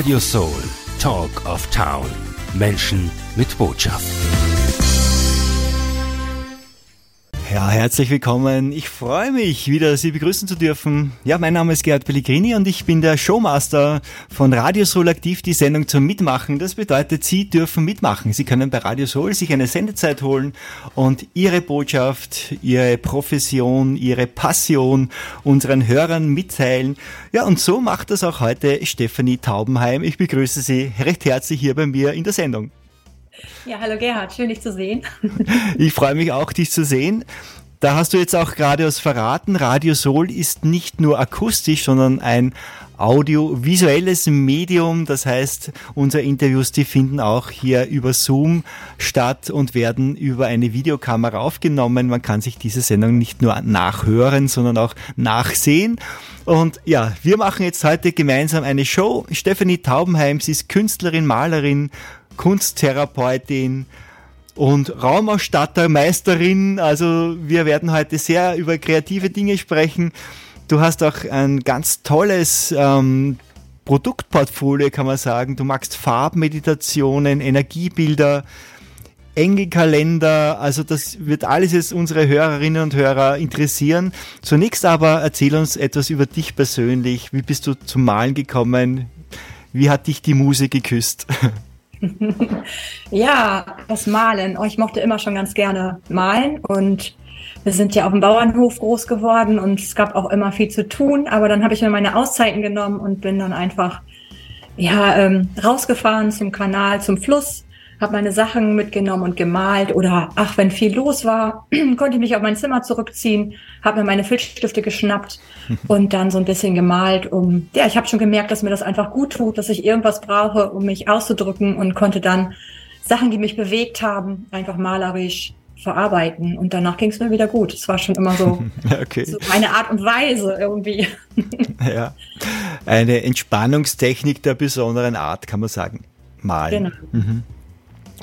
Radio Soul, Talk of Town. Menschen mit Botschaft. Ja, herzlich willkommen. Ich freue mich, wieder Sie begrüßen zu dürfen. Ja, mein Name ist Gerhard Pellegrini und ich bin der Showmaster von Radio Soul Aktiv, die Sendung zum Mitmachen. Das bedeutet, Sie dürfen mitmachen. Sie können bei Radio Soul sich eine Sendezeit holen und Ihre Botschaft, Ihre Profession, Ihre Passion unseren Hörern mitteilen. Ja, und so macht das auch heute Stefanie Taubenheim. Ich begrüße Sie recht herzlich hier bei mir in der Sendung. Ja, hallo Gerhard, schön dich zu sehen. ich freue mich auch, dich zu sehen. Da hast du jetzt auch gerade was verraten. Radio Soul ist nicht nur akustisch, sondern ein audiovisuelles Medium. Das heißt, unsere Interviews, die finden auch hier über Zoom statt und werden über eine Videokamera aufgenommen. Man kann sich diese Sendung nicht nur nachhören, sondern auch nachsehen. Und ja, wir machen jetzt heute gemeinsam eine Show. Stephanie Taubenheim, sie ist Künstlerin, Malerin, Kunsttherapeutin und Raumausstattermeisterin. Also wir werden heute sehr über kreative Dinge sprechen. Du hast auch ein ganz tolles ähm, Produktportfolio, kann man sagen. Du magst Farbmeditationen, Energiebilder, Engelkalender. Also das wird alles jetzt unsere Hörerinnen und Hörer interessieren. Zunächst aber erzähl uns etwas über dich persönlich. Wie bist du zum Malen gekommen? Wie hat dich die Muse geküsst? ja, das Malen. Oh, ich mochte immer schon ganz gerne malen und wir sind ja auf dem Bauernhof groß geworden und es gab auch immer viel zu tun. Aber dann habe ich mir meine Auszeiten genommen und bin dann einfach ja ähm, rausgefahren zum Kanal, zum Fluss habe meine Sachen mitgenommen und gemalt oder ach, wenn viel los war, konnte ich mich auf mein Zimmer zurückziehen, habe mir meine Filzstifte geschnappt und dann so ein bisschen gemalt, um ja, ich habe schon gemerkt, dass mir das einfach gut tut, dass ich irgendwas brauche, um mich auszudrücken und konnte dann Sachen, die mich bewegt haben, einfach malerisch verarbeiten und danach ging es mir wieder gut. Es war schon immer so, okay. so meine Art und Weise irgendwie. ja, eine Entspannungstechnik der besonderen Art, kann man sagen. Malen. Genau. Mhm.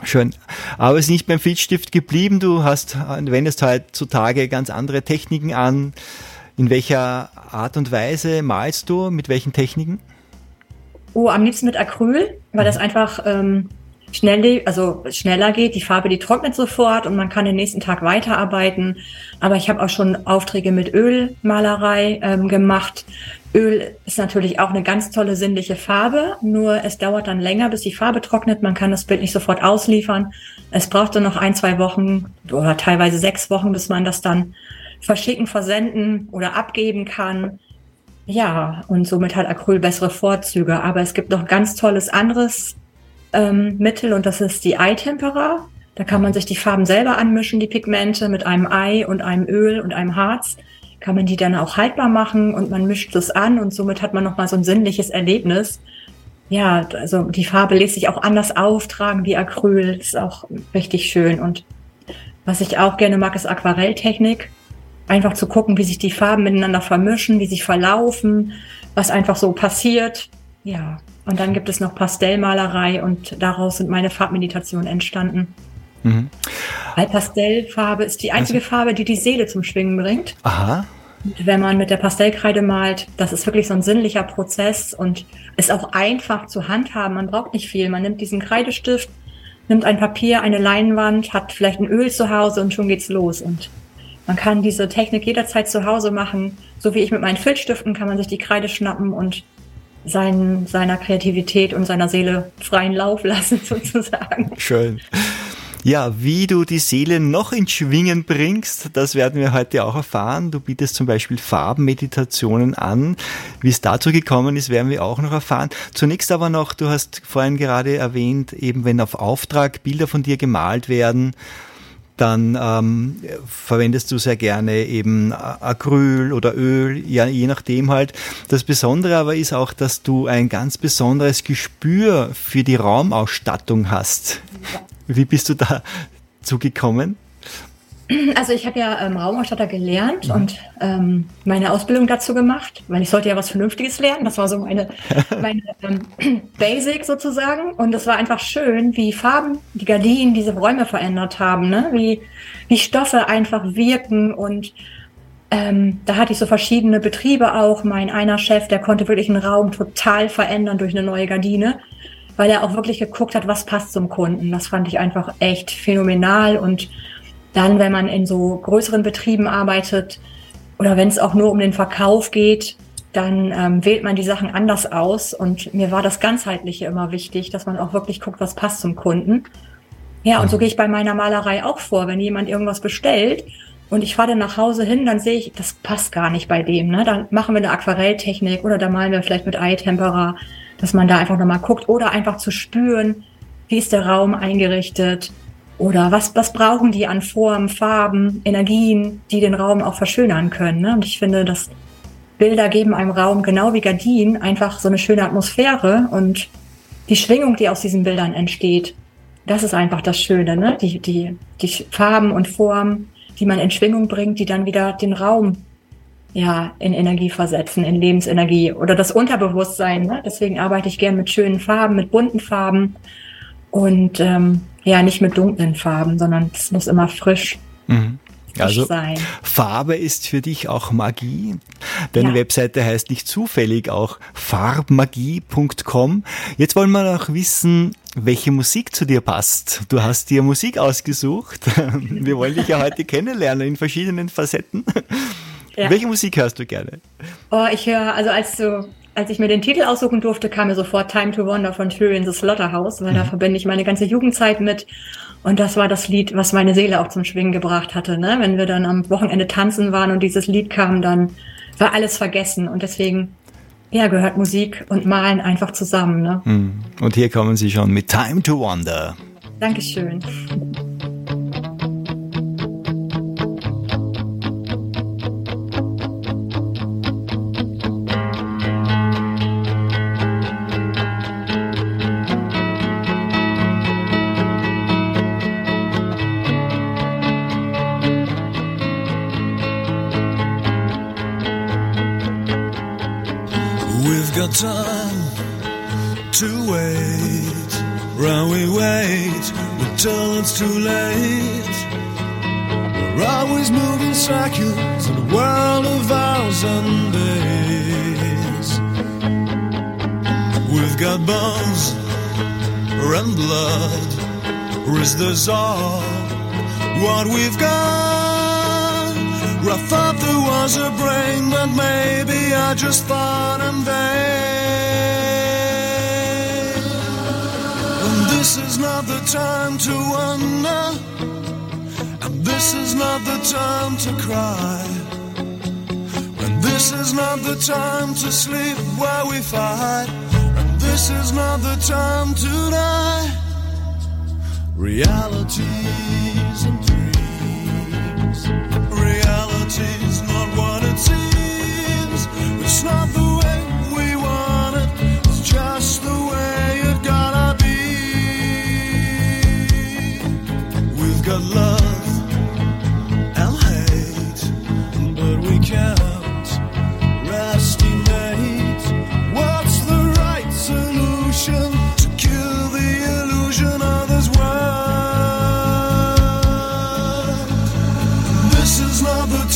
Schön. Aber es ist nicht beim Filzstift geblieben. Du hast, wendest heutzutage ganz andere Techniken an. In welcher Art und Weise malst du? Mit welchen Techniken? Oh, am liebsten mit Acryl, weil das einfach ähm, schnell, also schneller geht. Die Farbe, die trocknet sofort und man kann den nächsten Tag weiterarbeiten. Aber ich habe auch schon Aufträge mit Ölmalerei ähm, gemacht. Öl ist natürlich auch eine ganz tolle sinnliche Farbe, nur es dauert dann länger, bis die Farbe trocknet. Man kann das Bild nicht sofort ausliefern. Es braucht dann noch ein, zwei Wochen oder teilweise sechs Wochen, bis man das dann verschicken, versenden oder abgeben kann. Ja, und somit hat Acryl bessere Vorzüge. Aber es gibt noch ganz tolles anderes ähm, Mittel und das ist die Eye-Tempera. Da kann man sich die Farben selber anmischen, die Pigmente mit einem Ei und einem Öl und einem Harz. Kann man die dann auch haltbar machen und man mischt es an und somit hat man nochmal so ein sinnliches Erlebnis. Ja, also die Farbe lässt sich auch anders auftragen wie Acryl. Ist auch richtig schön. Und was ich auch gerne mag, ist Aquarelltechnik. Einfach zu gucken, wie sich die Farben miteinander vermischen, wie sie verlaufen, was einfach so passiert. Ja, und dann gibt es noch Pastellmalerei und daraus sind meine Farbmeditationen entstanden. Mhm. Weil Pastellfarbe ist die einzige also. Farbe, die die Seele zum Schwingen bringt. Aha. Wenn man mit der Pastellkreide malt, das ist wirklich so ein sinnlicher Prozess und ist auch einfach zu handhaben. Man braucht nicht viel. Man nimmt diesen Kreidestift, nimmt ein Papier, eine Leinwand, hat vielleicht ein Öl zu Hause und schon geht's los. Und man kann diese Technik jederzeit zu Hause machen. So wie ich mit meinen Filzstiften kann man sich die Kreide schnappen und sein, seiner Kreativität und seiner Seele freien Lauf lassen, sozusagen. Schön. Ja, wie du die Seele noch ins Schwingen bringst, das werden wir heute auch erfahren. Du bietest zum Beispiel Farbenmeditationen an. Wie es dazu gekommen ist, werden wir auch noch erfahren. Zunächst aber noch, du hast vorhin gerade erwähnt, eben wenn auf Auftrag Bilder von dir gemalt werden, dann ähm, verwendest du sehr gerne eben Acryl oder Öl, ja, je nachdem halt. Das Besondere aber ist auch, dass du ein ganz besonderes Gespür für die Raumausstattung hast. Wie bist du da zugekommen? Also ich habe ja ähm, Raumausstatter gelernt mhm. und ähm, meine Ausbildung dazu gemacht, weil ich sollte ja was Vernünftiges lernen. Das war so meine, meine ähm, Basic sozusagen. Und es war einfach schön, wie Farben, die Gardinen diese Räume verändert haben, ne? wie, wie Stoffe einfach wirken und ähm, da hatte ich so verschiedene Betriebe auch. Mein einer Chef, der konnte wirklich einen Raum total verändern durch eine neue Gardine, weil er auch wirklich geguckt hat, was passt zum Kunden. Das fand ich einfach echt phänomenal. Und dann, wenn man in so größeren Betrieben arbeitet oder wenn es auch nur um den Verkauf geht, dann ähm, wählt man die Sachen anders aus. Und mir war das Ganzheitliche immer wichtig, dass man auch wirklich guckt, was passt zum Kunden. Ja, und so gehe ich bei meiner Malerei auch vor. Wenn jemand irgendwas bestellt und ich fahre dann nach Hause hin, dann sehe ich, das passt gar nicht bei dem. Ne? Dann machen wir eine Aquarelltechnik oder da malen wir vielleicht mit Eye-Tempera, dass man da einfach nochmal guckt oder einfach zu spüren, wie ist der Raum eingerichtet oder was, was brauchen die an Formen, Farben, Energien, die den Raum auch verschönern können. Ne? Und ich finde, dass Bilder geben einem Raum genau wie Gardinen einfach so eine schöne Atmosphäre und die Schwingung, die aus diesen Bildern entsteht, das ist einfach das Schöne, ne? Die, die, die Farben und Formen, die man in Schwingung bringt, die dann wieder den Raum ja in Energie versetzen, in Lebensenergie oder das Unterbewusstsein. Ne? Deswegen arbeite ich gern mit schönen Farben, mit bunten Farben und ähm, ja nicht mit dunklen Farben, sondern es muss immer frisch. Mhm. Also sein. Farbe ist für dich auch Magie. Deine ja. Webseite heißt nicht zufällig auch farbmagie.com. Jetzt wollen wir noch wissen, welche Musik zu dir passt. Du hast dir Musik ausgesucht. Wir wollen dich ja heute kennenlernen in verschiedenen Facetten. Ja. Welche Musik hörst du gerne? Oh, ich höre, also als du als ich mir den Titel aussuchen durfte, kam mir sofort Time to Wonder von Tyrion the Slaughterhouse, weil mhm. da verbinde ich meine ganze Jugendzeit mit. Und das war das Lied, was meine Seele auch zum Schwingen gebracht hatte. Ne? Wenn wir dann am Wochenende tanzen waren und dieses Lied kam, dann war alles vergessen. Und deswegen, ja, gehört Musik und Malen einfach zusammen. Ne? Hm. Und hier kommen Sie schon mit Time to Wonder. Dankeschön. What we've got? I thought there was a brain, but maybe I just thought in vain. This is not the time to wonder, and this is not the time to cry. And this is not the time to sleep while we fight, and this is not the time to die. Realities and dreams, reality's not what it seems.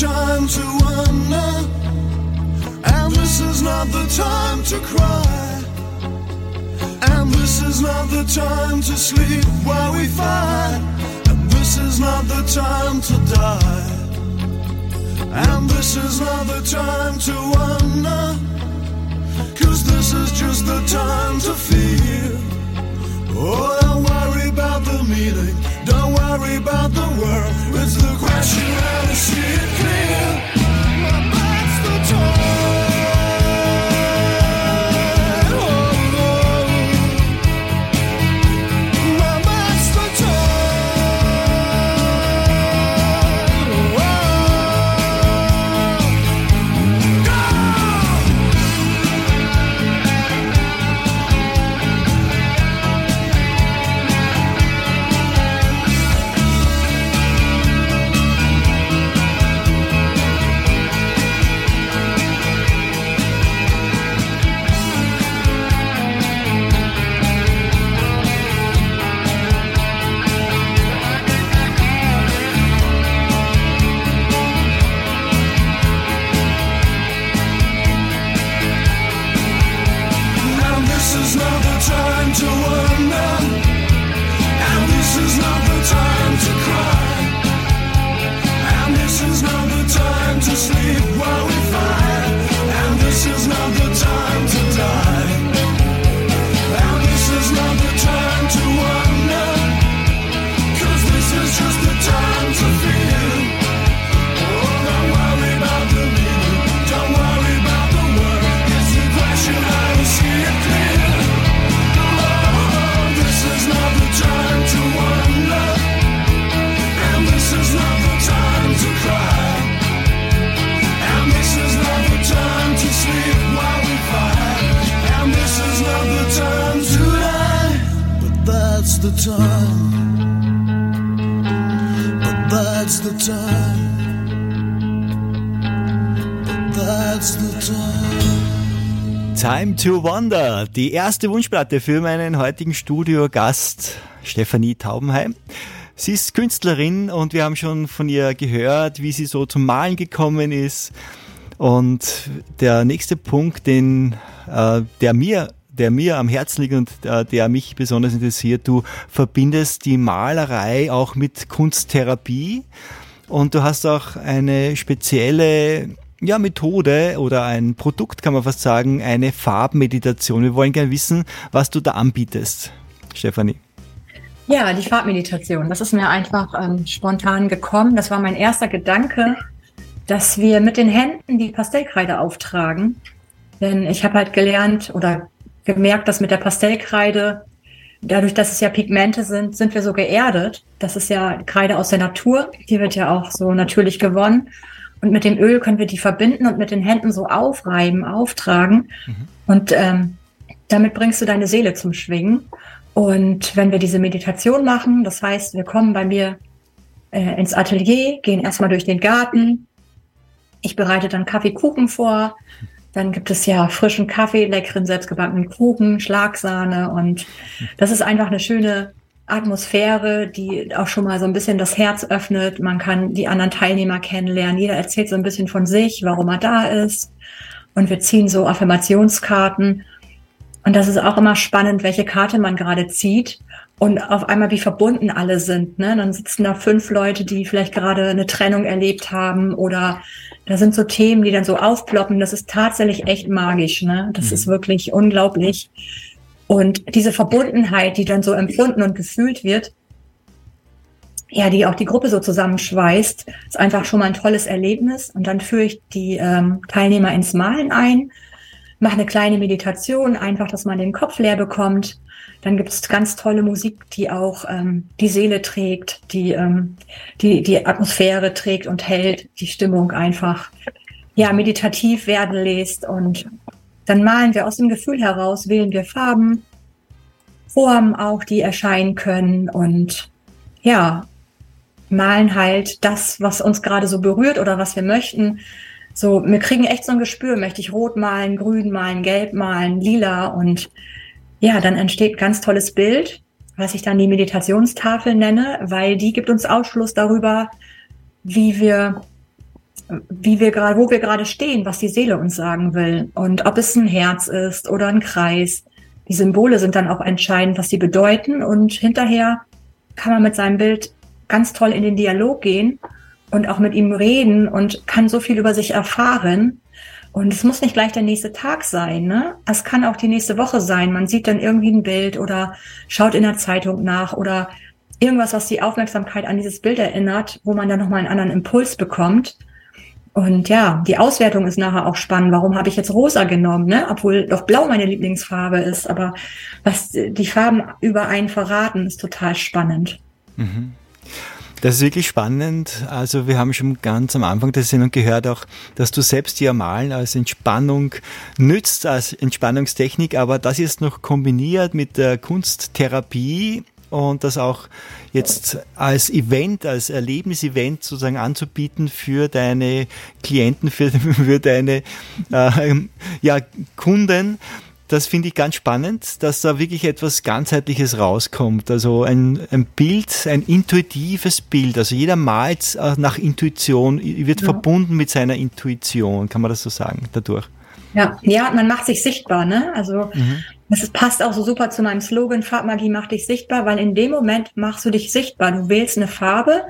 Time to wonder, and this is not the time to cry. And this is not the time to sleep while we fight. And this is not the time to die. And this is not the time to wonder. Cause this is just the time to feel. Oh, don't worry about the meaning. Worry about the world. It's the question how to see it clear. Time. To Wonder, die erste Wunschplatte für meinen heutigen Studiogast Stefanie Taubenheim. Sie ist Künstlerin und wir haben schon von ihr gehört, wie sie so zum Malen gekommen ist. Und der nächste Punkt, den, äh, der mir der mir am Herzen liegt und äh, der mich besonders interessiert. Du verbindest die Malerei auch mit Kunsttherapie und du hast auch eine spezielle ja, Methode oder ein Produkt, kann man fast sagen, eine Farbmeditation. Wir wollen gerne wissen, was du da anbietest, Stefanie. Ja, die Farbmeditation. Das ist mir einfach ähm, spontan gekommen. Das war mein erster Gedanke, dass wir mit den Händen die Pastellkreide auftragen. Denn ich habe halt gelernt oder gemerkt, dass mit der Pastellkreide, dadurch, dass es ja Pigmente sind, sind wir so geerdet. Das ist ja Kreide aus der Natur. Die wird ja auch so natürlich gewonnen. Und mit dem Öl können wir die verbinden und mit den Händen so aufreiben, auftragen. Mhm. Und ähm, damit bringst du deine Seele zum Schwingen. Und wenn wir diese Meditation machen, das heißt, wir kommen bei mir äh, ins Atelier, gehen erstmal durch den Garten. Ich bereite dann Kaffeekuchen vor. Dann gibt es ja frischen Kaffee, leckeren selbstgebackenen Kuchen, Schlagsahne und das ist einfach eine schöne Atmosphäre, die auch schon mal so ein bisschen das Herz öffnet. Man kann die anderen Teilnehmer kennenlernen. Jeder erzählt so ein bisschen von sich, warum er da ist. Und wir ziehen so Affirmationskarten. Und das ist auch immer spannend, welche Karte man gerade zieht und auf einmal wie verbunden alle sind. Ne? Dann sitzen da fünf Leute, die vielleicht gerade eine Trennung erlebt haben oder da sind so Themen, die dann so aufploppen. Das ist tatsächlich echt magisch. Ne? Das mhm. ist wirklich unglaublich. Und diese Verbundenheit, die dann so empfunden und gefühlt wird, ja, die auch die Gruppe so zusammenschweißt, ist einfach schon mal ein tolles Erlebnis. Und dann führe ich die ähm, Teilnehmer ins Malen ein, mache eine kleine Meditation, einfach, dass man den Kopf leer bekommt dann gibt es ganz tolle Musik, die auch ähm, die Seele trägt, die, ähm, die die Atmosphäre trägt und hält, die Stimmung einfach ja meditativ werden lässt. Und dann malen wir aus dem Gefühl heraus, wählen wir Farben, Formen auch, die erscheinen können und ja, malen halt das, was uns gerade so berührt oder was wir möchten. So, wir kriegen echt so ein Gespür, möchte ich rot malen, grün malen, gelb malen, lila und ja, dann entsteht ganz tolles Bild, was ich dann die Meditationstafel nenne, weil die gibt uns Ausschluss darüber, wie wir wie wir gerade, wo wir gerade stehen, was die Seele uns sagen will und ob es ein Herz ist oder ein Kreis. Die Symbole sind dann auch entscheidend, was sie bedeuten und hinterher kann man mit seinem Bild ganz toll in den Dialog gehen und auch mit ihm reden und kann so viel über sich erfahren, und es muss nicht gleich der nächste Tag sein, ne? Es kann auch die nächste Woche sein. Man sieht dann irgendwie ein Bild oder schaut in der Zeitung nach oder irgendwas, was die Aufmerksamkeit an dieses Bild erinnert, wo man dann nochmal einen anderen Impuls bekommt. Und ja, die Auswertung ist nachher auch spannend. Warum habe ich jetzt rosa genommen, ne? Obwohl doch blau meine Lieblingsfarbe ist. Aber was die Farben über einen verraten, ist total spannend. Mhm. Das ist wirklich spannend. Also wir haben schon ganz am Anfang der Sendung gehört auch, dass du selbst ja Malen als Entspannung nützt, als Entspannungstechnik, aber das ist noch kombiniert mit der Kunsttherapie und das auch jetzt als Event, als Erlebnisevent sozusagen anzubieten für deine Klienten, für, für deine äh, ja, Kunden das finde ich ganz spannend, dass da wirklich etwas ganzheitliches rauskommt. Also ein, ein Bild, ein intuitives Bild. Also jeder malt äh, nach Intuition, wird ja. verbunden mit seiner Intuition, kann man das so sagen, dadurch. Ja, ja, man macht sich sichtbar, ne? Also mhm. Das passt auch so super zu meinem Slogan, Farbmagie macht dich sichtbar, weil in dem Moment machst du dich sichtbar. Du wählst eine Farbe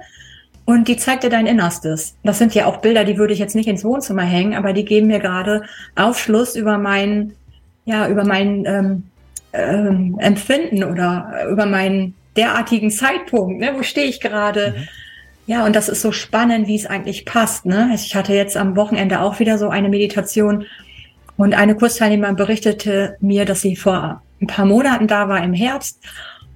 und die zeigt dir dein Innerstes. Das sind ja auch Bilder, die würde ich jetzt nicht ins Wohnzimmer hängen, aber die geben mir gerade Aufschluss über meinen ja, über mein ähm, ähm, Empfinden oder über meinen derartigen Zeitpunkt, ne? wo stehe ich gerade? Mhm. Ja, und das ist so spannend, wie es eigentlich passt. Ne? Ich hatte jetzt am Wochenende auch wieder so eine Meditation und eine Kursteilnehmerin berichtete mir, dass sie vor ein paar Monaten da war im Herbst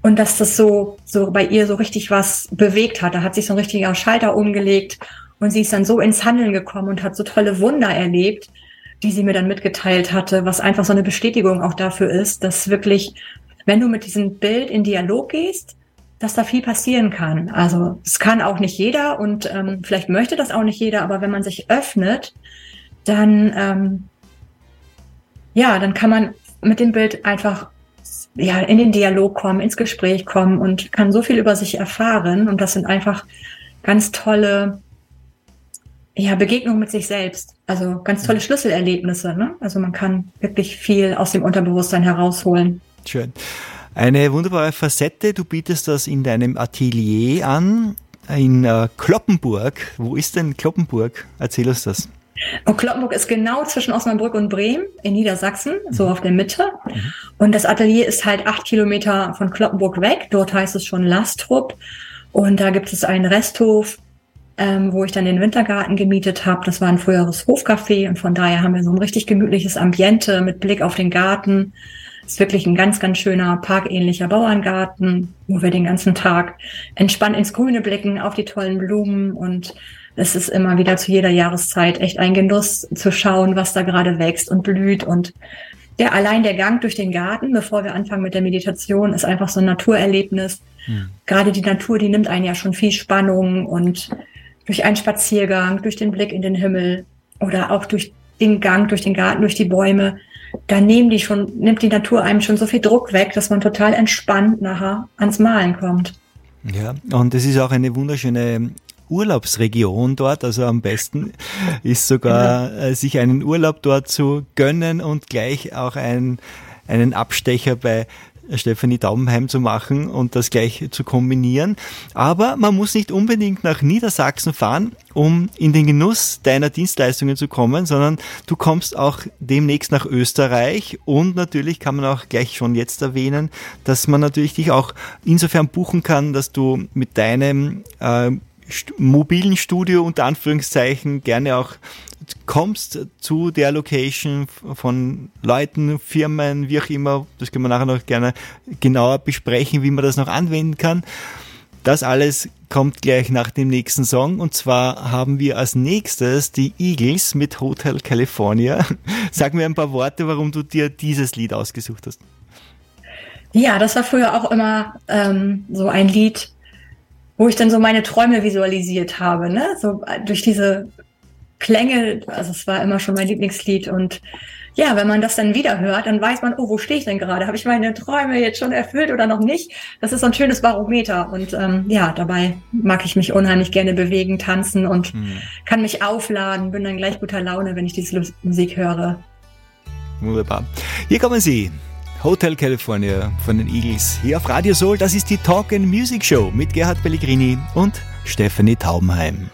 und dass das so, so bei ihr so richtig was bewegt hat. Da hat sich so ein richtiger Schalter umgelegt und sie ist dann so ins Handeln gekommen und hat so tolle Wunder erlebt die sie mir dann mitgeteilt hatte, was einfach so eine Bestätigung auch dafür ist, dass wirklich wenn du mit diesem Bild in Dialog gehst, dass da viel passieren kann. Also es kann auch nicht jeder und ähm, vielleicht möchte das auch nicht jeder, aber wenn man sich öffnet, dann ähm, ja, dann kann man mit dem Bild einfach ja in den Dialog kommen, ins Gespräch kommen und kann so viel über sich erfahren und das sind einfach ganz tolle ja, Begegnungen mit sich selbst. Also ganz tolle Schlüsselerlebnisse. Ne? Also man kann wirklich viel aus dem Unterbewusstsein herausholen. Schön. Eine wunderbare Facette. Du bietest das in deinem Atelier an in äh, Kloppenburg. Wo ist denn Kloppenburg? Erzähl uns das. Und Kloppenburg ist genau zwischen Osnabrück und Bremen in Niedersachsen, so auf der Mitte. Mhm. Und das Atelier ist halt acht Kilometer von Kloppenburg weg. Dort heißt es schon Lastrup. Und da gibt es einen Resthof, ähm, wo ich dann den Wintergarten gemietet habe. Das war ein früheres Hofcafé und von daher haben wir so ein richtig gemütliches Ambiente mit Blick auf den Garten. Ist wirklich ein ganz, ganz schöner parkähnlicher Bauerngarten, wo wir den ganzen Tag entspannt ins Grüne blicken, auf die tollen Blumen und es ist immer wieder zu jeder Jahreszeit echt ein Genuss zu schauen, was da gerade wächst und blüht und der allein der Gang durch den Garten, bevor wir anfangen mit der Meditation, ist einfach so ein Naturerlebnis. Hm. Gerade die Natur, die nimmt einen ja schon viel Spannung und durch einen Spaziergang, durch den Blick in den Himmel oder auch durch den Gang durch den Garten, durch die Bäume, da nehmen die schon, nimmt die Natur einem schon so viel Druck weg, dass man total entspannt nachher ans Malen kommt. Ja, und es ist auch eine wunderschöne Urlaubsregion dort. Also am besten ist sogar, äh, sich einen Urlaub dort zu gönnen und gleich auch ein, einen Abstecher bei Stefanie Daumenheim zu machen und das gleich zu kombinieren. Aber man muss nicht unbedingt nach Niedersachsen fahren, um in den Genuss deiner Dienstleistungen zu kommen, sondern du kommst auch demnächst nach Österreich und natürlich kann man auch gleich schon jetzt erwähnen, dass man natürlich dich auch insofern buchen kann, dass du mit deinem äh, mobilen Studio unter Anführungszeichen gerne auch kommst zu der Location von Leuten, Firmen, wie auch immer, das können wir nachher noch gerne genauer besprechen, wie man das noch anwenden kann. Das alles kommt gleich nach dem nächsten Song und zwar haben wir als nächstes die Eagles mit Hotel California. Sag mir ein paar Worte, warum du dir dieses Lied ausgesucht hast. Ja, das war früher auch immer ähm, so ein Lied, wo ich dann so meine Träume visualisiert habe, ne? So durch diese Klänge, also es war immer schon mein Lieblingslied und ja, wenn man das dann wieder hört, dann weiß man, oh, wo stehe ich denn gerade? Habe ich meine Träume jetzt schon erfüllt oder noch nicht? Das ist so ein schönes Barometer und ähm, ja, dabei mag ich mich unheimlich gerne bewegen, tanzen und hm. kann mich aufladen, bin dann gleich guter Laune, wenn ich diese Musik höre. Wunderbar. Hier kommen Sie. Hotel California von den Eagles hier auf Radio Soul. Das ist die Talk and Music Show mit Gerhard Pellegrini und Stephanie Taubenheim.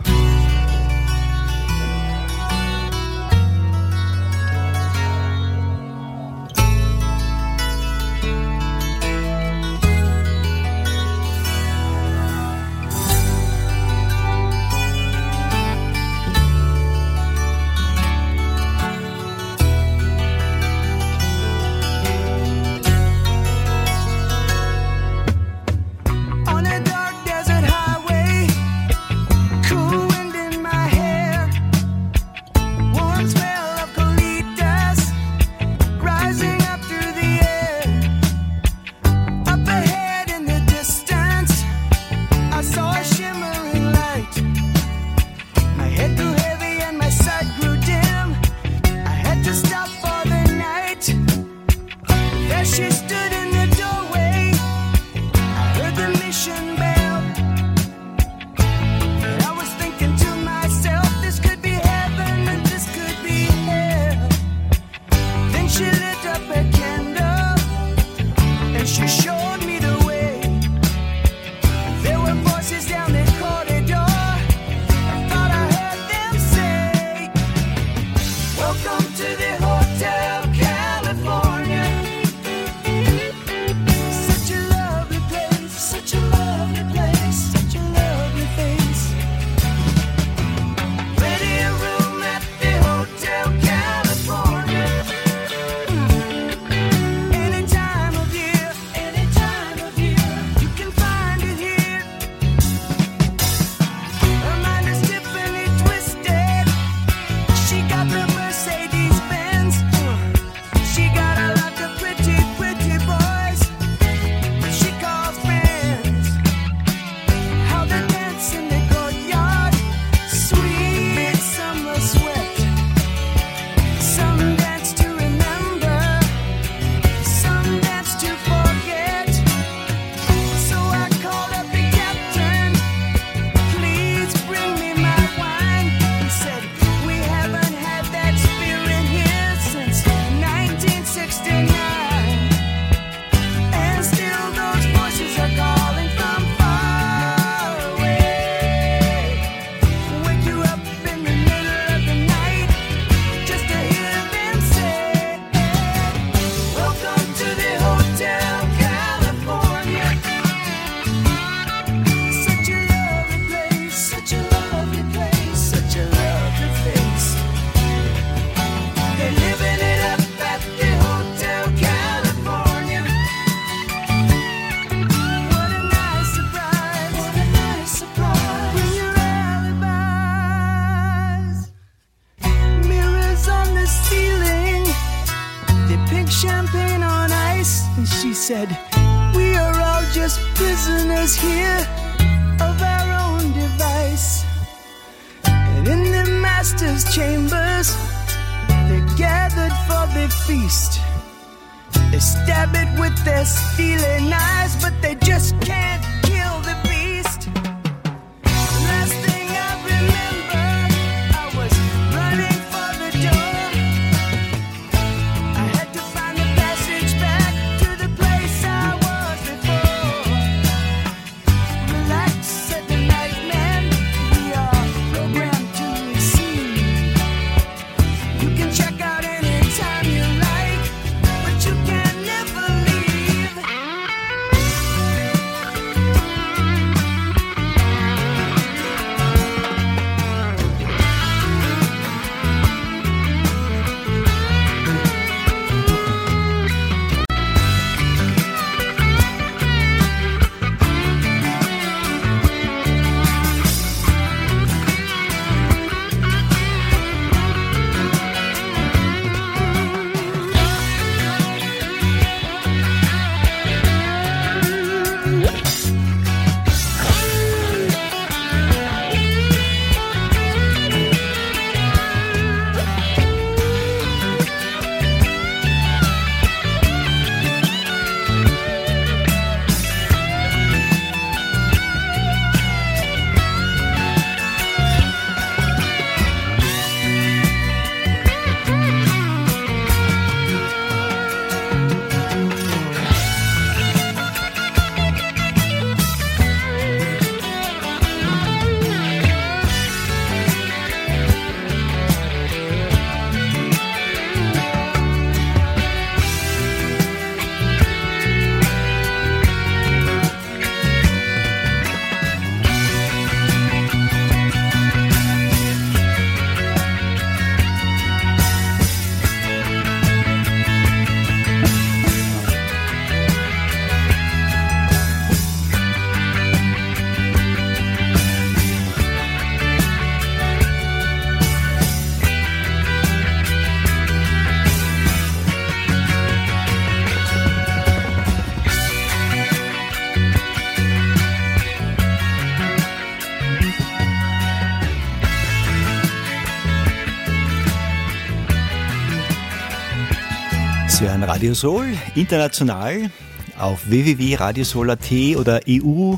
Sie hören Radio Soul international auf www.radiosol.at oder EU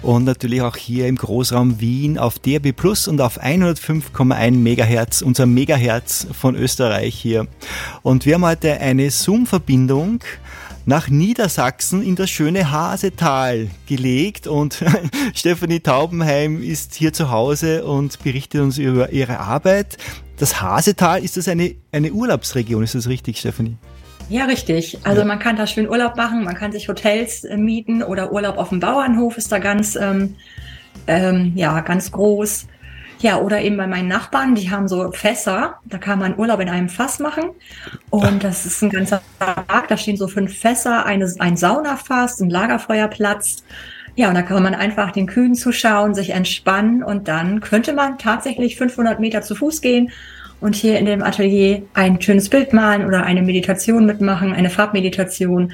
und natürlich auch hier im Großraum Wien auf DRB Plus und auf 105,1 Megahertz, unser Megahertz von Österreich hier. Und wir haben heute eine Zoom-Verbindung nach Niedersachsen in das schöne Hasetal gelegt und Stefanie Taubenheim ist hier zu Hause und berichtet uns über ihre Arbeit. Das Hasetal, ist das eine, eine Urlaubsregion? Ist das richtig, Stefanie? Ja, richtig. Also man kann da schön Urlaub machen, man kann sich Hotels äh, mieten oder Urlaub auf dem Bauernhof ist da ganz, ähm, ähm, ja, ganz groß. Ja, oder eben bei meinen Nachbarn, die haben so Fässer, da kann man Urlaub in einem Fass machen. Und das ist ein ganzer Tag, da stehen so fünf Fässer, eine, ein Saunafass, ein Lagerfeuerplatz. Ja, und da kann man einfach den Kühen zuschauen, sich entspannen und dann könnte man tatsächlich 500 Meter zu Fuß gehen und hier in dem Atelier ein schönes Bild malen oder eine Meditation mitmachen, eine Farbmeditation,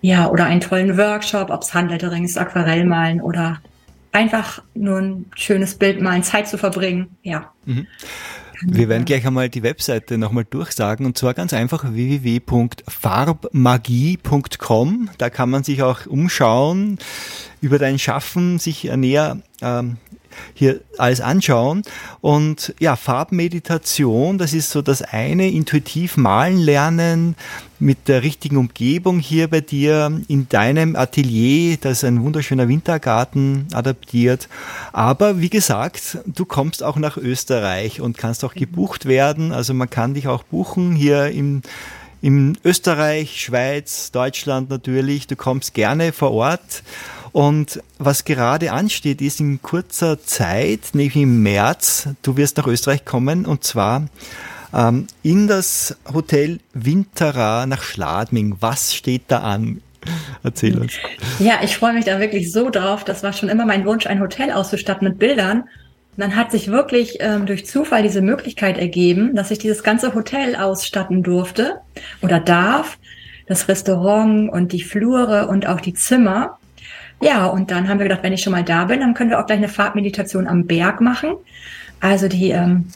ja, oder einen tollen Workshop, ob es Handlettering ist, Aquarell malen oder einfach nur ein schönes Bild malen, Zeit zu verbringen, ja. Mhm. Wir werden gleich einmal die Webseite nochmal durchsagen und zwar ganz einfach www.farbmagie.com. Da kann man sich auch umschauen, über dein Schaffen sich näher ähm, hier alles anschauen. Und ja, Farbmeditation, das ist so das eine, intuitiv malen lernen mit der richtigen Umgebung hier bei dir in deinem Atelier. Das ist ein wunderschöner Wintergarten adaptiert. Aber wie gesagt, du kommst auch nach Österreich und kannst auch gebucht werden. Also man kann dich auch buchen hier im in Österreich, Schweiz, Deutschland natürlich. Du kommst gerne vor Ort. Und was gerade ansteht, ist in kurzer Zeit, nämlich im März, du wirst nach Österreich kommen und zwar ähm, in das Hotel Winterer nach Schladming. Was steht da an? Erzähl uns. Ja, ich freue mich da wirklich so drauf. Das war schon immer mein Wunsch, ein Hotel auszustatten mit Bildern. Und dann hat sich wirklich ähm, durch Zufall diese Möglichkeit ergeben, dass ich dieses ganze Hotel ausstatten durfte oder darf. das Restaurant und die Flure und auch die Zimmer. Ja, und dann haben wir gedacht, wenn ich schon mal da bin, dann können wir auch gleich eine Farbmeditation am Berg machen. Also die ähm,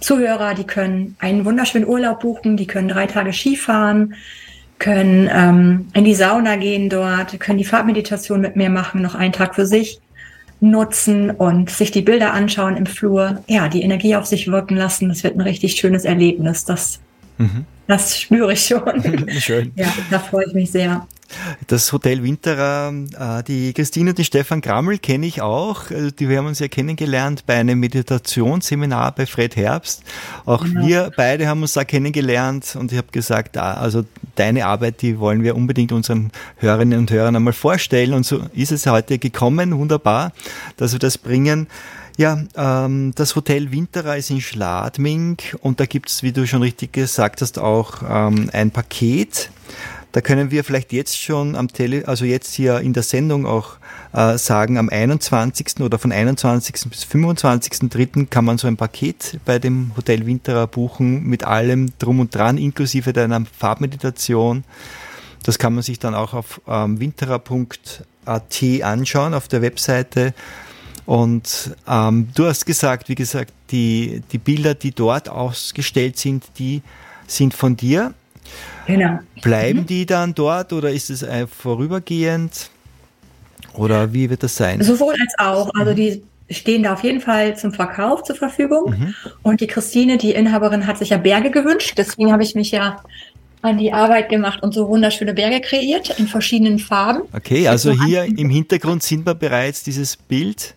Zuhörer, die können einen wunderschönen Urlaub buchen, die können drei Tage Skifahren, können ähm, in die Sauna gehen dort, können die Farbmeditation mit mir machen, noch einen Tag für sich nutzen und sich die Bilder anschauen im Flur, ja, die Energie auf sich wirken lassen. Das wird ein richtig schönes Erlebnis. Das, mhm. das spüre ich schon. Schön. Ja, da freue ich mich sehr. Das Hotel Winterer, äh, die Christine und den Stefan Grammel kenne ich auch. Äh, die, wir haben uns ja kennengelernt bei einem Meditationsseminar bei Fred Herbst. Auch genau. wir beide haben uns da kennengelernt und ich habe gesagt, ah, also deine Arbeit, die wollen wir unbedingt unseren Hörerinnen und Hörern einmal vorstellen. Und so ist es heute gekommen. Wunderbar, dass wir das bringen. Ja, ähm, das Hotel Winterer ist in Schladming und da gibt es, wie du schon richtig gesagt hast, auch ähm, ein Paket da können wir vielleicht jetzt schon am Tele, also jetzt hier in der Sendung auch äh, sagen, am 21. oder von 21. bis 25.3. kann man so ein Paket bei dem Hotel Winterer buchen mit allem drum und dran, inklusive deiner Farbmeditation. Das kann man sich dann auch auf ähm, winterer.at anschauen, auf der Webseite. Und ähm, du hast gesagt, wie gesagt, die, die Bilder, die dort ausgestellt sind, die sind von dir. Genau. Bleiben mhm. die dann dort oder ist es vorübergehend? Oder wie wird das sein? Sowohl als auch. Also die stehen da auf jeden Fall zum Verkauf zur Verfügung. Mhm. Und die Christine, die Inhaberin, hat sich ja Berge gewünscht. Deswegen habe ich mich ja an die Arbeit gemacht und so wunderschöne Berge kreiert in verschiedenen Farben. Okay, also hier im Hintergrund sehen wir bereits dieses Bild.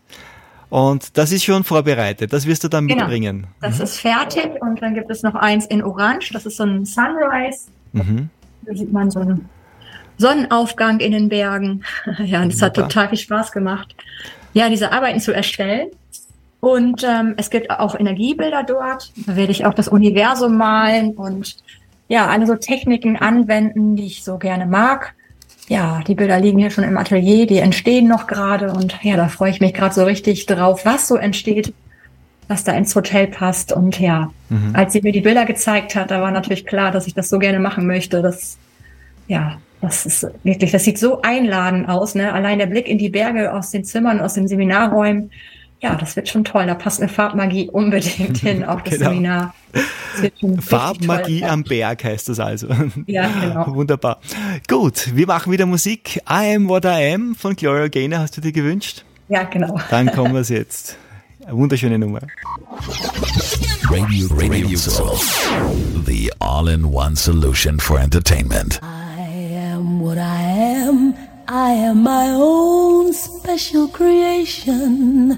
Und das ist schon vorbereitet. Das wirst du dann genau. mitbringen. Das mhm. ist fertig. Und dann gibt es noch eins in Orange. Das ist so ein Sunrise. Mhm. Da sieht man so einen Sonnenaufgang in den Bergen. ja, und es hat total viel Spaß gemacht, ja, diese Arbeiten zu erstellen. Und ähm, es gibt auch Energiebilder dort. Da werde ich auch das Universum malen und ja, alle so Techniken anwenden, die ich so gerne mag. Ja, die Bilder liegen hier schon im Atelier, die entstehen noch gerade und ja, da freue ich mich gerade so richtig drauf, was so entsteht was da ins Hotel passt. Und ja, mhm. als sie mir die Bilder gezeigt hat, da war natürlich klar, dass ich das so gerne machen möchte. Das, ja, das ist wirklich, das sieht so einladend aus, ne? Allein der Blick in die Berge aus den Zimmern, aus den Seminarräumen. Ja, das wird schon toll. Da passt eine Farbmagie unbedingt hin auf das genau. Seminar. Das Farbmagie am Berg heißt das also. Ja, genau. Wunderbar. Gut, wir machen wieder Musik. I am what I am von Gloria Gaynor. Hast du dir gewünscht? Ja, genau. Dann kommen wir es jetzt. Eine wunderschöne Nummer. Radio, Radio Soul. The all-in-one solution for entertainment. I am what I am. I am my own special creation.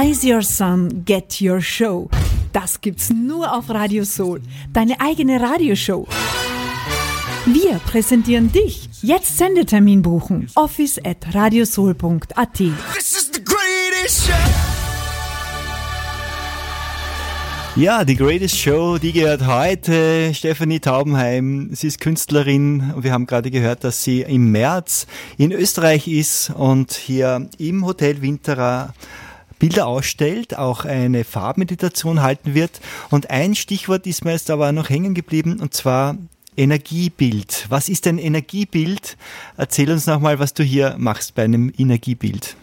Raise Your Sun, Get Your Show. Das gibt's nur auf Radio Soul. Deine eigene Radioshow. Wir präsentieren dich. Jetzt Sendetermin buchen. Office at radiosoul.at. This is the greatest show. Ja, die Greatest Show, die gehört heute Stefanie Taubenheim. Sie ist Künstlerin und wir haben gerade gehört, dass sie im März in Österreich ist und hier im Hotel Winterer Bilder ausstellt, auch eine Farbmeditation halten wird. Und ein Stichwort ist mir jetzt aber noch hängen geblieben und zwar Energiebild. Was ist ein Energiebild? Erzähl uns nochmal, was du hier machst bei einem Energiebild.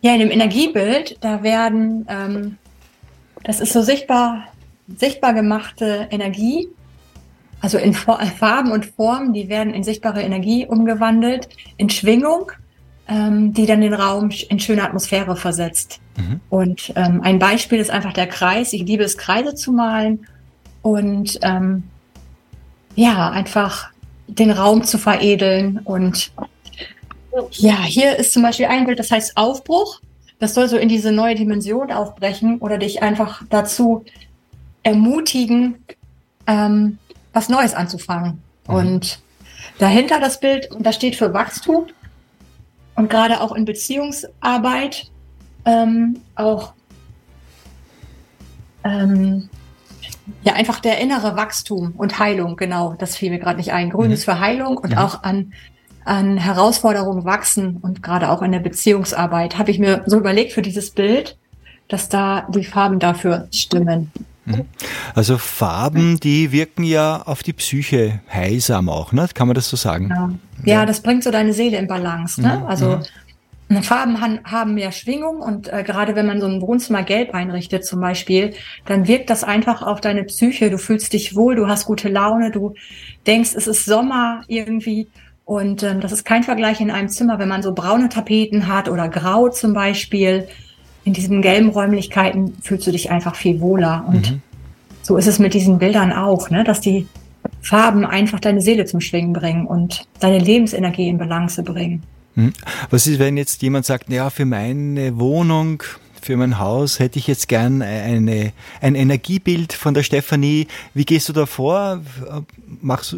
Ja, in dem Energiebild, da werden, ähm, das ist so sichtbar, sichtbar gemachte Energie, also in Farben und Formen, die werden in sichtbare Energie umgewandelt, in Schwingung, ähm, die dann den Raum in schöne Atmosphäre versetzt. Und ähm, ein Beispiel ist einfach der Kreis. Ich liebe es, Kreise zu malen und ähm, ja, einfach den Raum zu veredeln. Und ja, hier ist zum Beispiel ein Bild, das heißt Aufbruch. Das soll so in diese neue Dimension aufbrechen oder dich einfach dazu ermutigen, ähm, was Neues anzufangen. Und dahinter das Bild, und das steht für Wachstum und gerade auch in Beziehungsarbeit ähm, auch ähm, ja einfach der innere Wachstum und Heilung, genau, das fiel mir gerade nicht ein. Grün ist für Heilung und auch an an Herausforderungen wachsen und gerade auch in der Beziehungsarbeit habe ich mir so überlegt für dieses Bild, dass da die Farben dafür stimmen. Also Farben, die wirken ja auf die Psyche heilsam auch, ne? Kann man das so sagen? Ja, ja das bringt so deine Seele in Balance. Ne? Also Farben han, haben mehr Schwingung und äh, gerade wenn man so ein Wohnzimmer gelb einrichtet zum Beispiel, dann wirkt das einfach auf deine Psyche. Du fühlst dich wohl, du hast gute Laune, du denkst, es ist Sommer irgendwie. Und ähm, das ist kein Vergleich in einem Zimmer, wenn man so braune Tapeten hat oder grau zum Beispiel. In diesen gelben Räumlichkeiten fühlst du dich einfach viel wohler. Und so ist es mit diesen Bildern auch, ne? dass die Farben einfach deine Seele zum Schwingen bringen und deine Lebensenergie in Balance bringen. Hm. Was ist, wenn jetzt jemand sagt, ja, für meine Wohnung, für mein Haus hätte ich jetzt gern eine, ein Energiebild von der Stefanie. Wie gehst du da vor? Machst,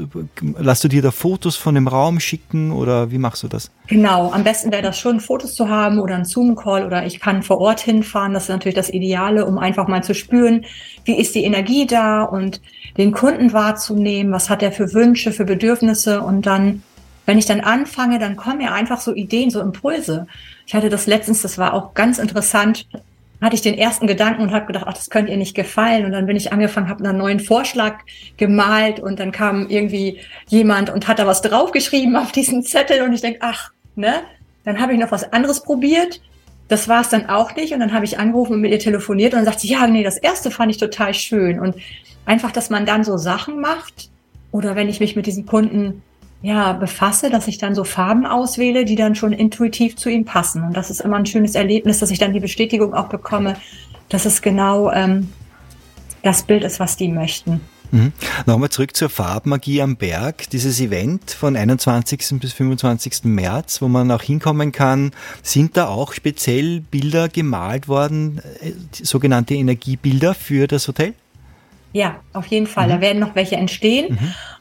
lass du dir da Fotos von dem Raum schicken oder wie machst du das? Genau, am besten wäre das schon, Fotos zu haben oder einen Zoom-Call oder ich kann vor Ort hinfahren. Das ist natürlich das Ideale, um einfach mal zu spüren, wie ist die Energie da und den Kunden wahrzunehmen, was hat er für Wünsche, für Bedürfnisse und dann, wenn ich dann anfange, dann kommen mir einfach so Ideen, so Impulse. Ich hatte das letztens, das war auch ganz interessant, hatte ich den ersten Gedanken und habe gedacht, ach, das könnte ihr nicht gefallen. Und dann bin ich angefangen, habe einen neuen Vorschlag gemalt und dann kam irgendwie jemand und hat da was draufgeschrieben auf diesen Zettel und ich denke, ach, ne? Dann habe ich noch was anderes probiert. Das war es dann auch nicht. Und dann habe ich angerufen und mit ihr telefoniert und dann sagt sie, ja, nee, das erste fand ich total schön. Und einfach, dass man dann so Sachen macht oder wenn ich mich mit diesen Kunden ja, befasse, dass ich dann so Farben auswähle, die dann schon intuitiv zu ihm passen. Und das ist immer ein schönes Erlebnis, dass ich dann die Bestätigung auch bekomme, dass es genau ähm, das Bild ist, was die möchten. Mhm. Nochmal zurück zur Farbmagie am Berg. Dieses Event von 21. bis 25. März, wo man auch hinkommen kann, sind da auch speziell Bilder gemalt worden, äh, sogenannte Energiebilder für das Hotel? Ja, auf jeden Fall. Da werden noch welche entstehen.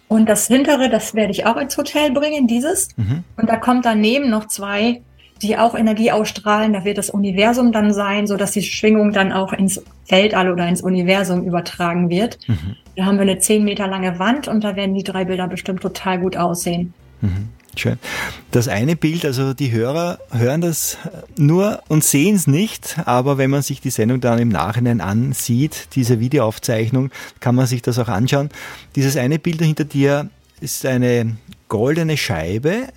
Und das hintere, das werde ich auch ins Hotel bringen, dieses. Und da kommt daneben noch zwei, die auch Energie ausstrahlen. Da wird das Universum dann sein, so dass die Schwingung dann auch ins Weltall oder ins Universum übertragen wird. Da haben wir eine zehn Meter lange Wand und da werden die drei Bilder bestimmt total gut aussehen. Schön. Das eine Bild, also die Hörer hören das nur und sehen es nicht, aber wenn man sich die Sendung dann im Nachhinein ansieht, diese Videoaufzeichnung, kann man sich das auch anschauen. Dieses eine Bild hinter dir ist eine goldene Scheibe.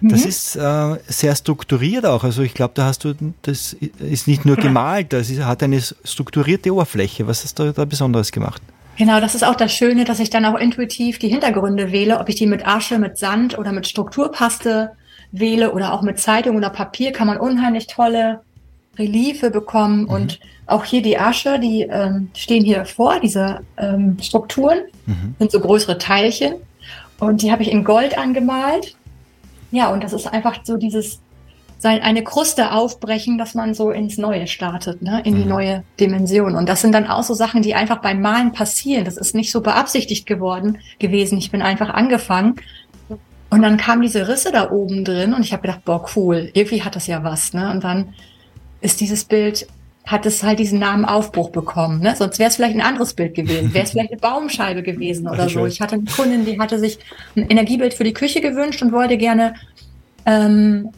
Das ist äh, sehr strukturiert auch. Also ich glaube, da hast du, das ist nicht nur gemalt, das ist, hat eine strukturierte Oberfläche. Was hast du da Besonderes gemacht? Genau, das ist auch das Schöne, dass ich dann auch intuitiv die Hintergründe wähle, ob ich die mit Asche, mit Sand oder mit Strukturpaste wähle oder auch mit Zeitung oder Papier, kann man unheimlich tolle Reliefe bekommen. Und auch hier die Asche, die ähm, stehen hier vor, diese ähm, Strukturen, sind so größere Teilchen. Und die habe ich in Gold angemalt. Ja, und das ist einfach so dieses eine Kruste aufbrechen, dass man so ins Neue startet, ne? in die neue Dimension. Und das sind dann auch so Sachen, die einfach beim Malen passieren. Das ist nicht so beabsichtigt geworden gewesen. Ich bin einfach angefangen. Und dann kamen diese Risse da oben drin und ich habe gedacht, boah, cool, irgendwie hat das ja was. Ne? Und dann ist dieses Bild hat es halt diesen Namen Aufbruch bekommen. Ne? Sonst wäre es vielleicht ein anderes Bild gewesen. Wäre es vielleicht eine Baumscheibe gewesen oder so. Ich hatte eine Kundin, die hatte sich ein Energiebild für die Küche gewünscht und wollte gerne ähm,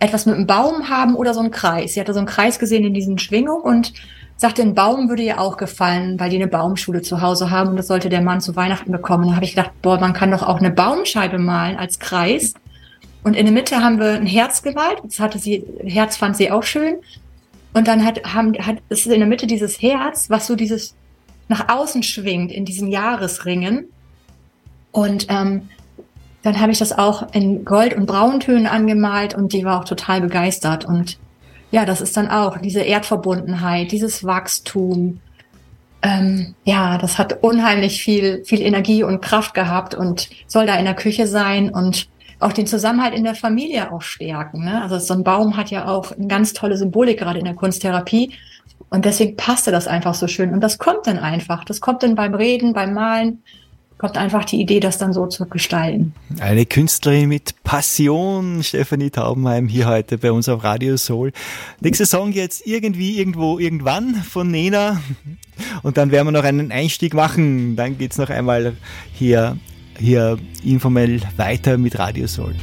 etwas mit einem Baum haben oder so einen Kreis. Sie hatte so einen Kreis gesehen in diesen Schwingungen und sagte, ein Baum würde ihr auch gefallen, weil die eine Baumschule zu Hause haben und das sollte der Mann zu Weihnachten bekommen. Da habe ich gedacht, boah, man kann doch auch eine Baumscheibe malen als Kreis. Und in der Mitte haben wir ein Herz gemalt. Das hatte sie, Herz fand sie auch schön. Und dann hat, haben, hat, ist in der Mitte dieses Herz, was so dieses nach außen schwingt in diesen Jahresringen. Und ähm, dann habe ich das auch in Gold- und Brauntönen angemalt und die war auch total begeistert. Und ja, das ist dann auch diese Erdverbundenheit, dieses Wachstum. Ähm, ja, das hat unheimlich viel, viel Energie und Kraft gehabt und soll da in der Küche sein und auch den Zusammenhalt in der Familie auch stärken. Ne? Also so ein Baum hat ja auch eine ganz tolle Symbolik, gerade in der Kunsttherapie. Und deswegen passte das einfach so schön. Und das kommt dann einfach. Das kommt dann beim Reden, beim Malen, kommt einfach die Idee, das dann so zu gestalten. Eine Künstlerin mit Passion, Stefanie Taubenheim, hier heute bei uns auf Radio Soul. Nächster Song jetzt irgendwie, irgendwo, irgendwann von Nena. Und dann werden wir noch einen Einstieg machen. Dann geht's noch einmal hier hier informell weiter mit Radio Soul.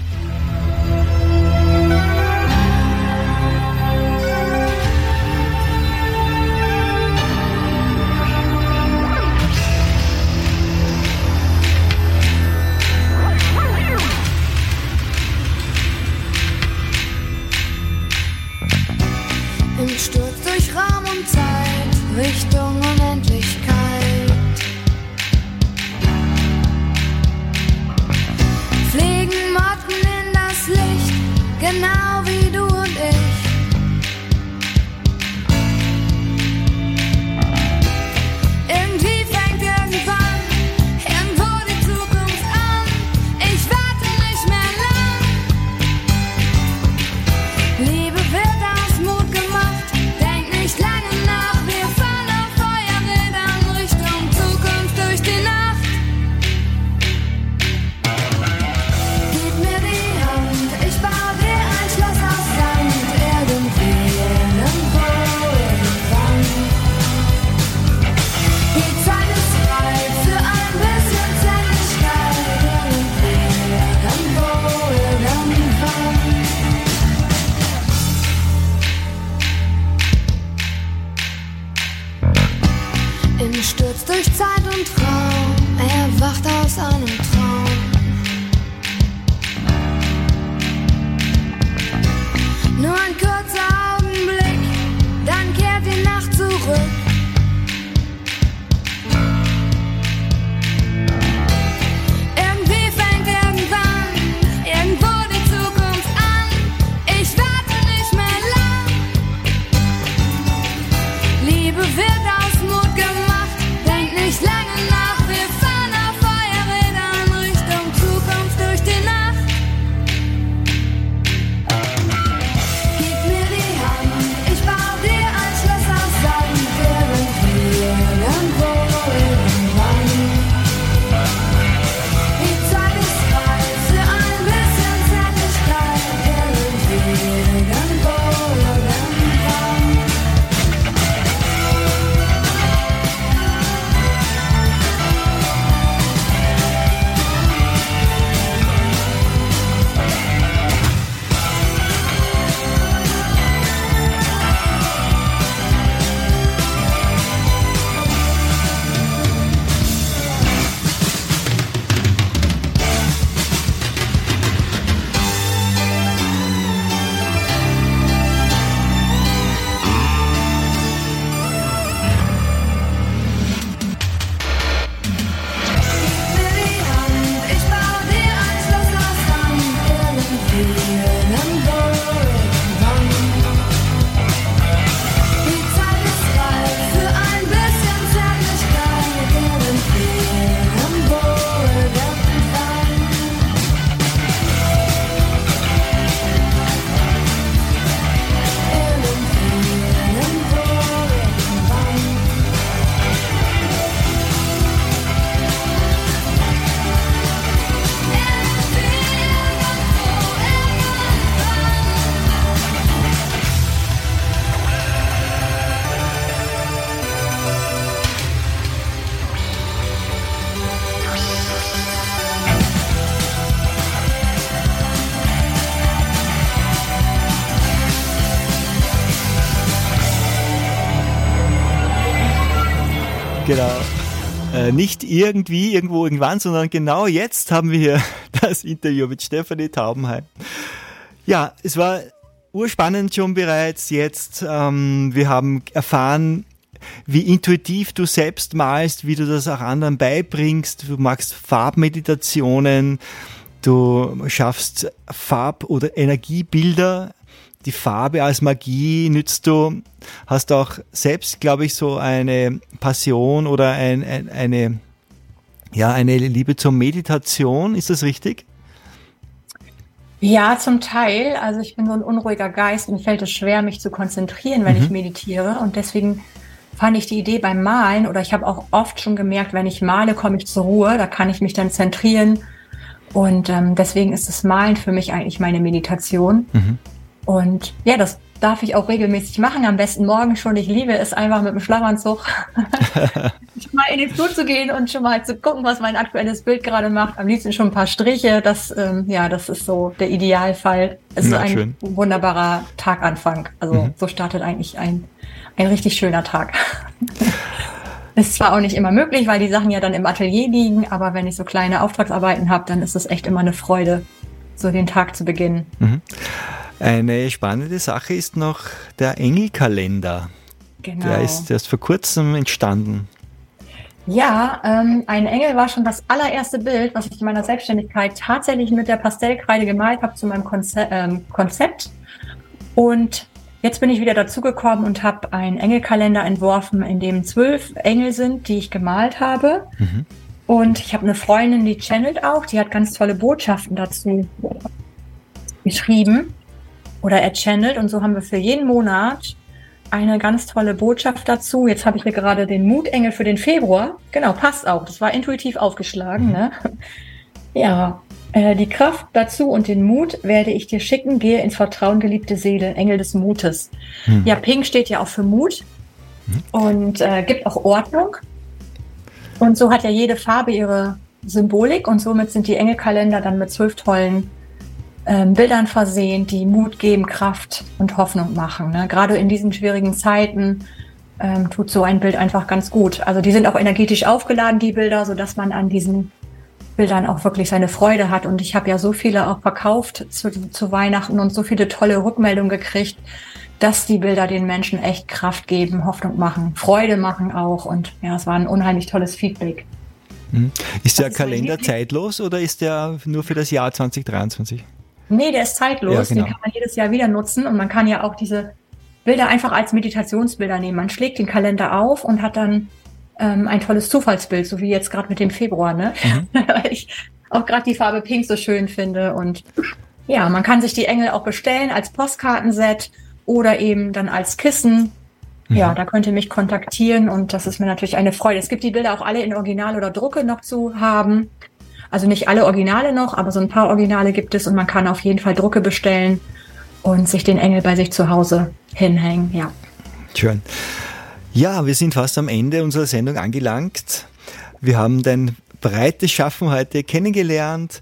Liebe Äh, nicht irgendwie, irgendwo, irgendwann, sondern genau jetzt haben wir hier das Interview mit Stefanie Taubenheim. Ja, es war urspannend schon bereits jetzt. Ähm, wir haben erfahren, wie intuitiv du selbst malst, wie du das auch anderen beibringst. Du machst Farbmeditationen, du schaffst Farb- oder Energiebilder. Die Farbe als Magie nützt du. Hast auch selbst, glaube ich, so eine Passion oder ein, ein, eine, ja, eine Liebe zur Meditation. Ist das richtig? Ja, zum Teil. Also ich bin so ein unruhiger Geist. Mir fällt es schwer, mich zu konzentrieren, wenn ich meditiere. Und deswegen fand ich die Idee beim Malen oder ich habe auch oft schon gemerkt, wenn ich male, komme ich zur Ruhe. Da kann ich mich dann zentrieren. Und ähm, deswegen ist das Malen für mich eigentlich meine Meditation. Und ja, das darf ich auch regelmäßig machen. Am besten morgen schon. Ich liebe es einfach mit dem Schlafanzug mal in den Flur zu gehen und schon mal zu gucken, was mein aktuelles Bild gerade macht. Am liebsten schon ein paar Striche. Das, ähm, ja, das ist so der Idealfall. Es ist Na, ein schön. wunderbarer Taganfang. Also so startet eigentlich ein, ein richtig schöner Tag. Ist zwar auch nicht immer möglich, weil die Sachen ja dann im Atelier liegen, aber wenn ich so kleine Auftragsarbeiten habe, dann ist es echt immer eine Freude, so den Tag zu beginnen. Eine spannende Sache ist noch der Engelkalender. Genau. Der ist erst vor kurzem entstanden. Ja, ähm, ein Engel war schon das allererste Bild, was ich in meiner Selbstständigkeit tatsächlich mit der Pastellkreide gemalt habe zu meinem Konze ähm, Konzept. Und jetzt bin ich wieder dazugekommen und habe einen Engelkalender entworfen, in dem zwölf Engel sind, die ich gemalt habe. Und ich habe eine Freundin, die channelt auch, die hat ganz tolle Botschaften dazu geschrieben oder er channelt. Und so haben wir für jeden Monat eine ganz tolle Botschaft dazu. Jetzt habe ich hier gerade den Mutengel für den Februar. Genau, passt auch. Das war intuitiv aufgeschlagen. Ne? Ja, äh, die Kraft dazu und den Mut werde ich dir schicken. Gehe ins Vertrauen, geliebte Seele, Engel des Mutes. Ja, Pink steht ja auch für Mut und äh, gibt auch Ordnung. Und so hat ja jede Farbe ihre Symbolik und somit sind die Engelkalender dann mit zwölf tollen ähm, Bildern versehen, die Mut geben, Kraft und Hoffnung machen. Ne? Gerade in diesen schwierigen Zeiten ähm, tut so ein Bild einfach ganz gut. Also die sind auch energetisch aufgeladen, die Bilder, so dass man an diesen Bildern auch wirklich seine Freude hat. Und ich habe ja so viele auch verkauft zu, zu Weihnachten und so viele tolle Rückmeldungen gekriegt, dass die Bilder den Menschen echt Kraft geben, Hoffnung machen, Freude machen auch. Und ja, es war ein unheimlich tolles Feedback. Ist der Was ist mein Kalender zeitlos oder ist der nur für das Jahr 2023? Nee, der ist zeitlos. Ja, genau. Den kann man jedes Jahr wieder nutzen und man kann ja auch diese Bilder einfach als Meditationsbilder nehmen. Man schlägt den Kalender auf und hat dann ähm, ein tolles Zufallsbild, so wie jetzt gerade mit dem Februar, ne? Weil ich auch gerade die Farbe Pink so schön finde und ja, man kann sich die Engel auch bestellen als Postkartenset oder eben dann als Kissen. Ja, da könnt ihr mich kontaktieren und das ist mir natürlich eine Freude. Es gibt die Bilder auch alle in Original oder Drucke noch zu haben. Also nicht alle Originale noch, aber so ein paar Originale gibt es und man kann auf jeden Fall Drucke bestellen und sich den Engel bei sich zu Hause hinhängen. Ja. Schön. Ja, wir sind fast am Ende unserer Sendung angelangt. Wir haben dein breites Schaffen heute kennengelernt.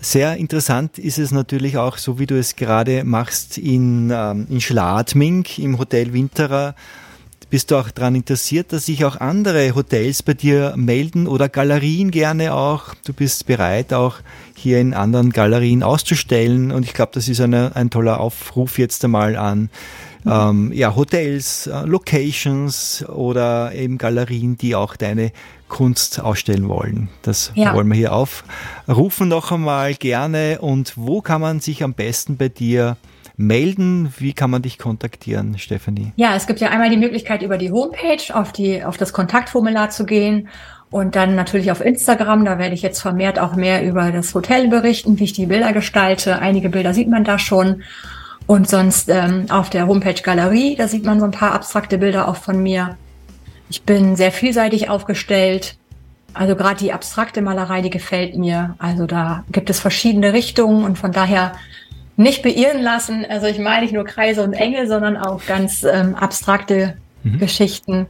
Sehr interessant ist es natürlich auch, so wie du es gerade machst in, ähm, in Schladming im Hotel Winterer. Bist du auch daran interessiert, dass sich auch andere Hotels bei dir melden oder Galerien gerne auch? Du bist bereit, auch hier in anderen Galerien auszustellen. Und ich glaube, das ist eine, ein toller Aufruf jetzt einmal an ähm, ja, Hotels, äh, Locations oder eben Galerien, die auch deine Kunst ausstellen wollen. Das Ja. wollen wir hier aufrufen noch einmal gerne. Und wo kann man sich am besten bei dir melden? Wie kann man dich kontaktieren, Stefanie? Ja, es gibt ja einmal die Möglichkeit, über die Homepage auf, die, auf das Kontaktformular zu gehen und dann natürlich auf Instagram. Da werde ich jetzt vermehrt auch mehr über das Hotel berichten, wie ich die Bilder gestalte. Einige Bilder sieht man da schon. Und sonst ähm, auf der Homepage Galerie, da sieht man so ein paar abstrakte Bilder auch von mir. Ich bin sehr vielseitig aufgestellt. Also gerade die abstrakte Malerei, die gefällt mir. Also da gibt es verschiedene Richtungen und von daher nicht beirren lassen. Also ich meine nicht nur Kreise und Engel, sondern auch ganz ähm, abstrakte Geschichten.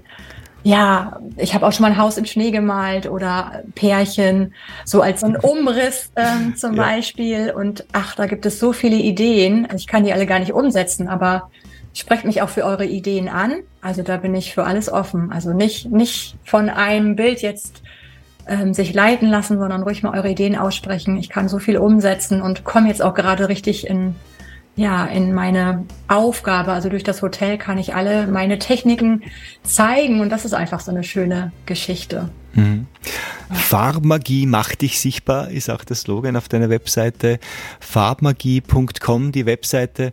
Ja, ich habe auch schon mal ein Haus im Schnee gemalt oder Pärchen, so als so ein Umriss ähm, zum Ja. Beispiel. Und ach, da gibt es so viele Ideen. Also ich kann die alle gar nicht umsetzen, aber sprecht mich auch für eure Ideen an. Also da bin ich für alles offen. Also nicht, nicht von einem Bild jetzt ähm, sich leiten lassen, sondern ruhig mal eure Ideen aussprechen. Ich kann so viel umsetzen und komme jetzt auch gerade richtig in, ja, in meine Aufgabe. Also durch das Hotel kann ich alle meine Techniken zeigen und das ist einfach so eine schöne Geschichte. Mhm. Farbmagie macht dich sichtbar, ist auch der Slogan auf deiner Webseite. Farbmagie.com, die Webseite.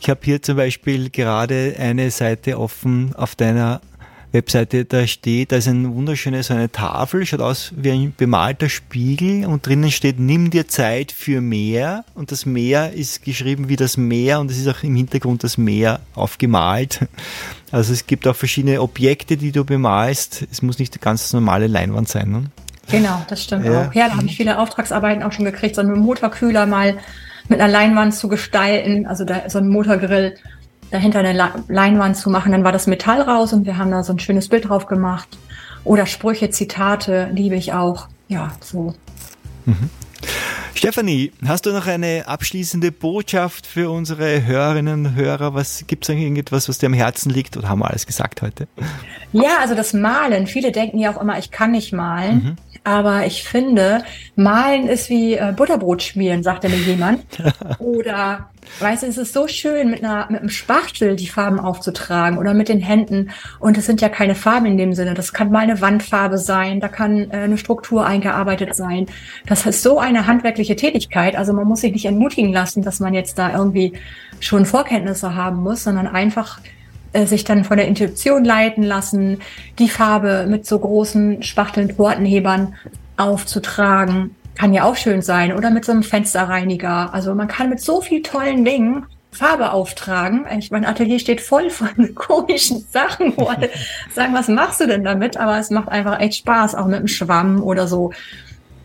Ich habe hier zum Beispiel gerade eine Seite offen auf deiner Webseite, da steht, da ist eine wunderschöne so eine Tafel, schaut aus wie ein bemalter Spiegel und drinnen steht, nimm dir Zeit für mehr und das Meer ist geschrieben wie das Meer und es ist auch im Hintergrund das Meer aufgemalt. Also es gibt auch verschiedene Objekte, die du bemalst. Es muss nicht eine ganz normale Leinwand sein. Ne? Genau, das stimmt Ja. auch. Ja, da habe ich viele Auftragsarbeiten auch schon gekriegt, so einen Motorkühler mal mit einer Leinwand zu gestalten, also da, so ein Motorgrill dahinter eine Leinwand zu machen. Dann war das Metall raus und wir haben da so ein schönes Bild drauf gemacht. Oder Sprüche, Zitate liebe ich auch. Ja, so. Stefanie, hast du noch eine abschließende Botschaft für unsere Hörerinnen und Hörer? Was gibt es irgendetwas, was dir am Herzen liegt oder haben wir alles gesagt heute? Ja, also das Malen. Viele denken ja auch immer, ich kann nicht malen. Aber ich finde, Malen ist wie äh, Butterbrot schmieren, sagte mir jemand. Oder, weißt du, es ist so schön, mit, einer, mit einem Spachtel die Farben aufzutragen oder mit den Händen. Und es sind ja keine Farben in dem Sinne. Das kann mal eine Wandfarbe sein, da kann äh, eine Struktur eingearbeitet sein. Das ist so eine handwerkliche Tätigkeit. Also man muss sich nicht entmutigen lassen, dass man jetzt da irgendwie schon Vorkenntnisse haben muss, sondern einfach sich dann von der Intuition leiten lassen, die Farbe mit so großen Spachteln, Tortenhebern aufzutragen. Kann ja auch schön sein. Oder mit so einem Fensterreiniger. Also man kann mit so viel tollen Dingen Farbe auftragen. Ich, mein Atelier steht voll von komischen Sachen, wo alle sagen, was machst du denn damit? Aber es macht einfach echt Spaß, auch mit einem Schwamm oder so.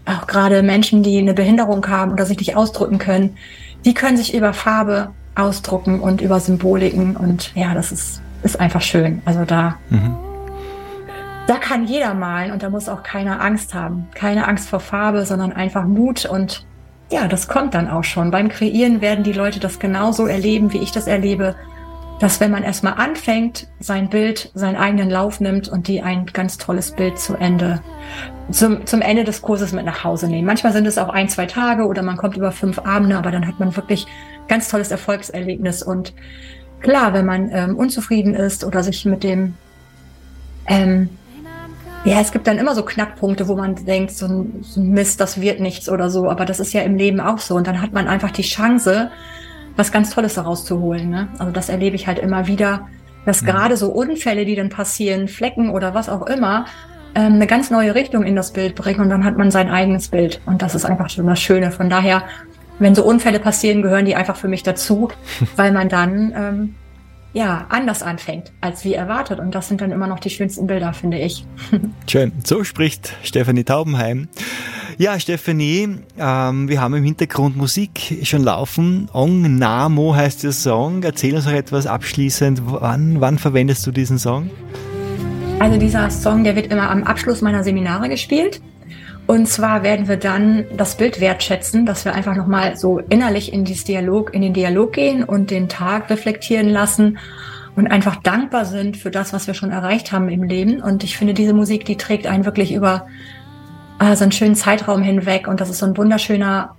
Auch gerade Menschen, die eine Behinderung haben oder sich nicht ausdrücken können, die können sich über Farbe ausdrucken und über Symboliken. Und ja, das ist, ist einfach schön. Also da, da kann jeder malen und da muss auch keiner Angst haben. Keine Angst vor Farbe, sondern einfach Mut und ja, das kommt dann auch schon. Beim Kreieren werden die Leute das genauso erleben, wie ich das erlebe, dass wenn man erstmal anfängt, sein Bild, seinen eigenen Lauf nimmt und die ein ganz tolles Bild zu Ende, zum, zum Ende des Kurses mit nach Hause nehmen. Manchmal sind es auch ein, zwei Tage oder man kommt über fünf Abende, aber dann hat man wirklich ganz tolles Erfolgserlebnis. Und klar, wenn man ähm, unzufrieden ist oder sich mit dem ähm, ja, es gibt dann immer so Knackpunkte, wo man denkt, so ein, so ein Mist, das wird nichts oder so. Aber das ist ja im Leben auch so. Und dann hat man einfach die Chance, was ganz Tolles daraus zu holen. Ne? Also das erlebe ich halt immer wieder, dass gerade so Unfälle, die dann passieren, Flecken oder was auch immer, ähm, eine ganz neue Richtung in das Bild bringen. Und dann hat man sein eigenes Bild. Und das ist einfach schon das Schöne. Von daher, wenn so Unfälle passieren, gehören die einfach für mich dazu, weil man dann ähm, ja anders anfängt als wie erwartet. Und das sind dann immer noch die schönsten Bilder, finde ich. Schön. So spricht Stefanie Taubenheim. Ja, Stefanie, ähm, wir haben im Hintergrund Musik schon laufen. Ong Namo heißt der Song. Erzähl uns noch etwas abschließend. Wann, wann verwendest du diesen Song? Also dieser Song, der wird immer am Abschluss meiner Seminare gespielt. Und zwar werden wir dann das Bild wertschätzen, dass wir einfach nochmal so innerlich in dieses Dialog, in den Dialog gehen und den Tag reflektieren lassen und einfach dankbar sind für das, was wir schon erreicht haben im Leben. Und ich finde, diese Musik, die trägt einen wirklich über äh, so einen schönen Zeitraum hinweg. Und das ist so ein wunderschöner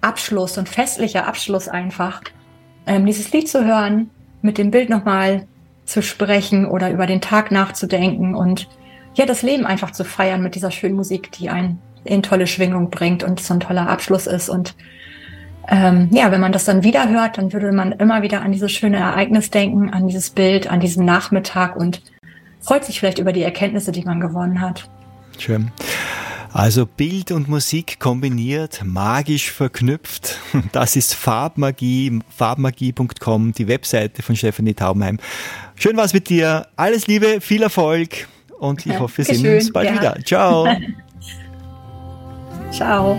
Abschluss, so ein festlicher Abschluss einfach. Ähm, dieses Lied zu hören, mit dem Bild nochmal zu sprechen oder über den Tag nachzudenken und ja, das Leben einfach zu feiern mit dieser schönen Musik, die einen in tolle Schwingung bringt und so ein toller Abschluss ist. Und ähm, ja, wenn man das dann wieder hört, dann würde man immer wieder an dieses schöne Ereignis denken, an dieses Bild, an diesen Nachmittag und freut sich vielleicht über die Erkenntnisse, die man gewonnen hat. Schön. Also Bild und Musik kombiniert, magisch verknüpft. Das ist Farbmagie, farbmagie.com, die Webseite von Stefanie Taubenheim. Schön war's mit dir. Alles Liebe, viel Erfolg und ich hoffe, wir sehen uns bald ja. wieder. Ciao. Ciao.